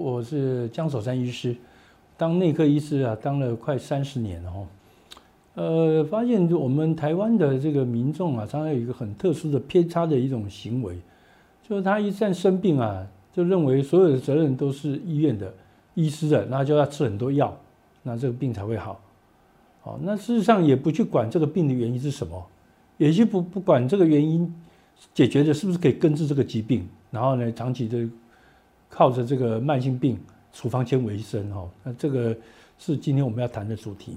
我是江守山医师，当内科医师啊，当了快三十年了哦。呃，发现我们台湾的这个民众啊，常常有一个很特殊的偏差的一种行为，就是他一旦生病啊，就认为所有的责任都是医院的、医师的，那就要吃很多药，那这个病才会好。好，那事实上也不去管这个病的原因是什么，也就不不管这个原因解决的是不是可以根治这个疾病，然后呢，长期的。靠着这个慢性病处方签为生，哈，那这个是今天我们要谈的主题。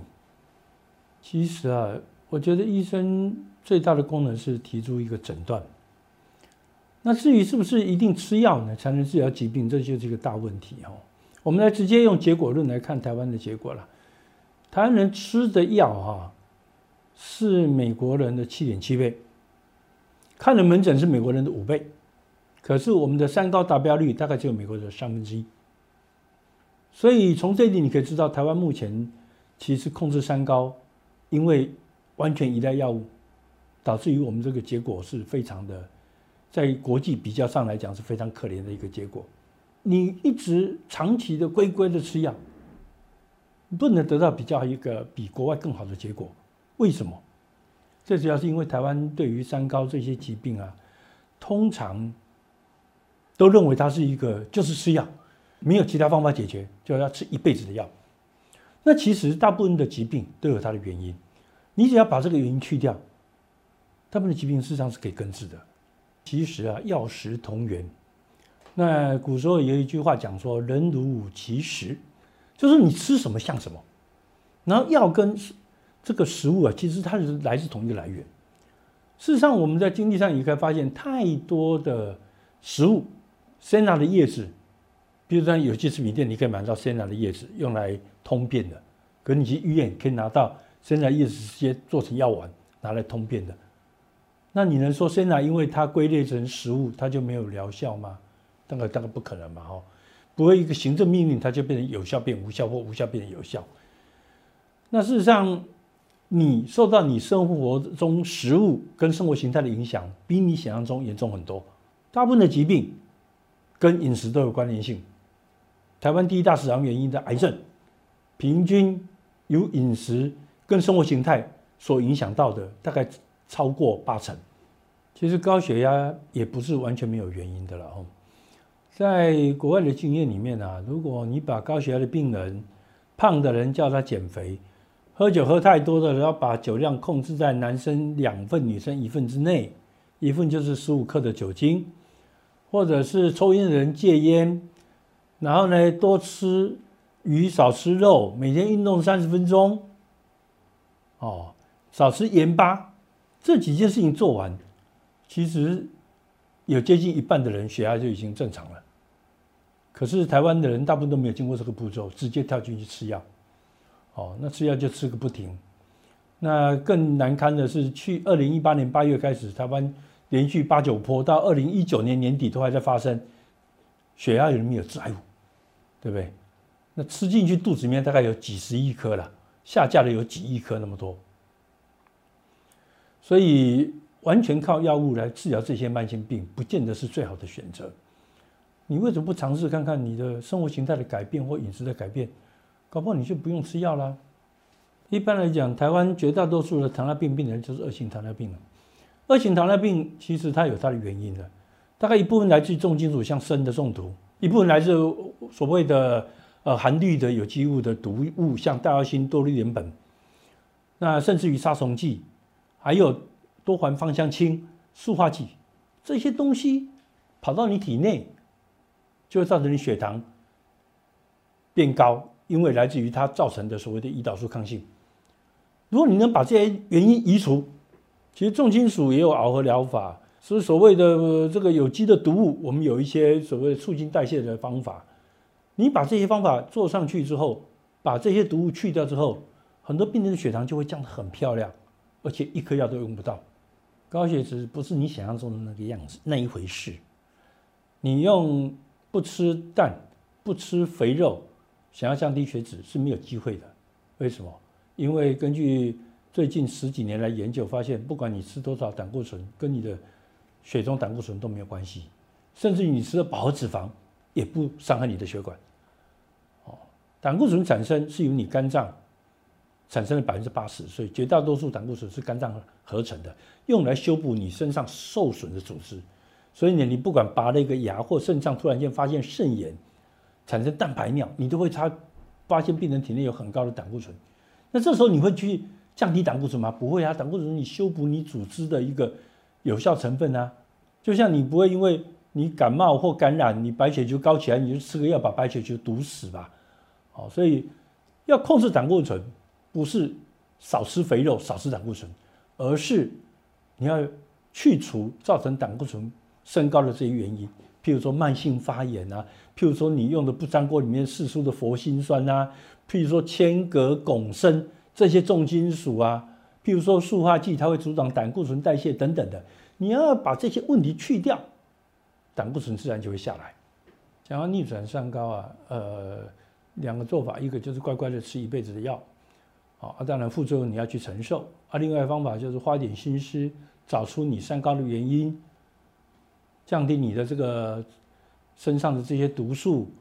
其实啊，我觉得医生最大的功能是提出一个诊断。那至于是不是一定吃药呢才能治疗疾病，这就是一个大问题，哈。我们来直接用结果论来看台湾的结果了。台湾人吃的药，哈，是美国人的七点七倍，看的门诊是美国人的五倍。可是我们的三高达标率大概只有美国的三分之一，所以从这一点你可以知道，台湾目前其实控制三高，因为完全依赖药物，导致于我们这个结果是非常的，在国际比较上来讲是非常可怜的一个结果。你一直长期的乖乖的吃药，不能得到比较一个比国外更好的结果。为什么？这主要是因为台湾对于三高这些疾病啊，通常。都认为它是一个就是吃药，没有其他方法解决，就要吃一辈子的药。那其实大部分的疾病都有它的原因，你只要把这个原因去掉，大部分的疾病事实上是可以根治的。其实啊，药食同源。那古时候有一句话讲说“人如其食”，就是你吃什么像什么。然后药跟这个食物啊，其实它是来自同一个来源。事实上，我们在经济上也可以发现太多的食物。鲜拿的叶子，比如说有些食品店，你可以买到鲜拿的叶子，用来通便的。可你去医院可以拿到鲜拿叶子直接做成药丸，拿来通便的。那你能说鲜拿因为它归类成食物，它就没有疗效吗？当然，当然不可能嘛！哈，不会一个行政命令，它就变成有效变无效，或无效变有效。那事实上，你受到你生活中食物跟生活形态的影响，比你想象中严重很多。大部分的疾病。跟饮食都有关联性。台湾第一大死亡原因的癌症，平均由饮食跟生活形态所影响到的，大概超过八成。其实高血压也不是完全没有原因的了哦。在国外的经验里面啊，如果你把高血压的病人、胖的人叫他减肥，喝酒喝太多的人，要把酒量控制在男生两份、女生一份之内，一份就是十五克的酒精。或者是抽烟的人戒烟，然后呢多吃鱼少吃肉，每天运动三十分钟，哦，少吃盐巴，这几件事情做完，其实有接近一半的人血压就已经正常了。可是台湾的人大部分都没有经过这个步骤，直接跳进去吃药，哦，那吃药就吃个不停。那更难堪的是，去二零一八年八月开始，台湾。连续八九波到二零一九年年底都还在发生，血压有没有债务，对不对？那吃进去肚子里面大概有几十亿颗了，下架的有几亿颗那么多，所以完全靠药物来治疗这些慢性病，不见得是最好的选择。你为什么不尝试看看你的生活形态的改变或饮食的改变？搞不好你就不用吃药啦。一般来讲，台湾绝大多数的糖尿病病人就是恶性糖尿病了。二型糖尿病其实它有它的原因的，大概一部分来自重金属，像砷的中毒；一部分来自所谓的呃含氯的有机物的毒物，像代二辛多氯联苯。那甚至于杀虫剂，还有多环芳香烃、塑化剂这些东西跑到你体内，就会造成你血糖变高，因为来自于它造成的所谓的胰岛素抗性。如果你能把这些原因移除，其实重金属也有螯合疗法，所以所谓的这个有机的毒物，我们有一些所谓促进代谢的方法。你把这些方法做上去之后，把这些毒物去掉之后，很多病人的血糖就会降得很漂亮，而且一颗药都用不到。高血脂不是你想象中的那个样子，那一回事。你用不吃蛋、不吃肥肉，想要降低血脂是没有机会的。为什么？因为根据最近十几年来研究发现，不管你吃多少胆固醇，跟你的血中胆固醇都没有关系，甚至于你吃的饱和脂肪也不伤害你的血管。哦胆固醇产生是由你肝脏产生的百分之八十，所以绝大多数胆固醇是肝脏合成的，用来修补你身上受损的组织。所以呢，你不管拔了一个牙或肾脏突然间发现肾炎，产生蛋白尿，你都会查发现病人体内有很高的胆固醇。那这时候你会去降低胆固醇吗？不会啊，胆固醇你修补你组织的一个有效成分啊。就像你不会因为你感冒或感染，你白血球高起来，你就吃个药把白血球毒死吧。好，所以要控制胆固醇，不是少吃肥肉、少吃胆固醇，而是你要去除造成胆固醇升高的这些原因，譬如说慢性发炎啊，譬如说你用的不粘锅里面释出的佛辛酸啊，譬如说铅、镉、汞、砷这些重金属啊，譬如说塑化剂，它会阻挡胆固醇代谢等等的。你要把这些问题去掉，胆固醇自然就会下来。想要逆转三高啊，呃，两个做法，一个就是乖乖的吃一辈子的药，好啊，当然副作用你要去承受。啊，另外方法就是花点心思找出你三高的原因，降低你的这个身上的这些毒素，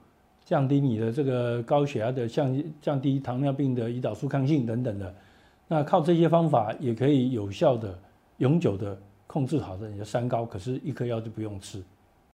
降低你的这个高血压的降降低糖尿病的胰岛素抗性等等的。那靠这些方法也可以有效的、永久的。控制好的你的三高，可是一颗药就不用吃。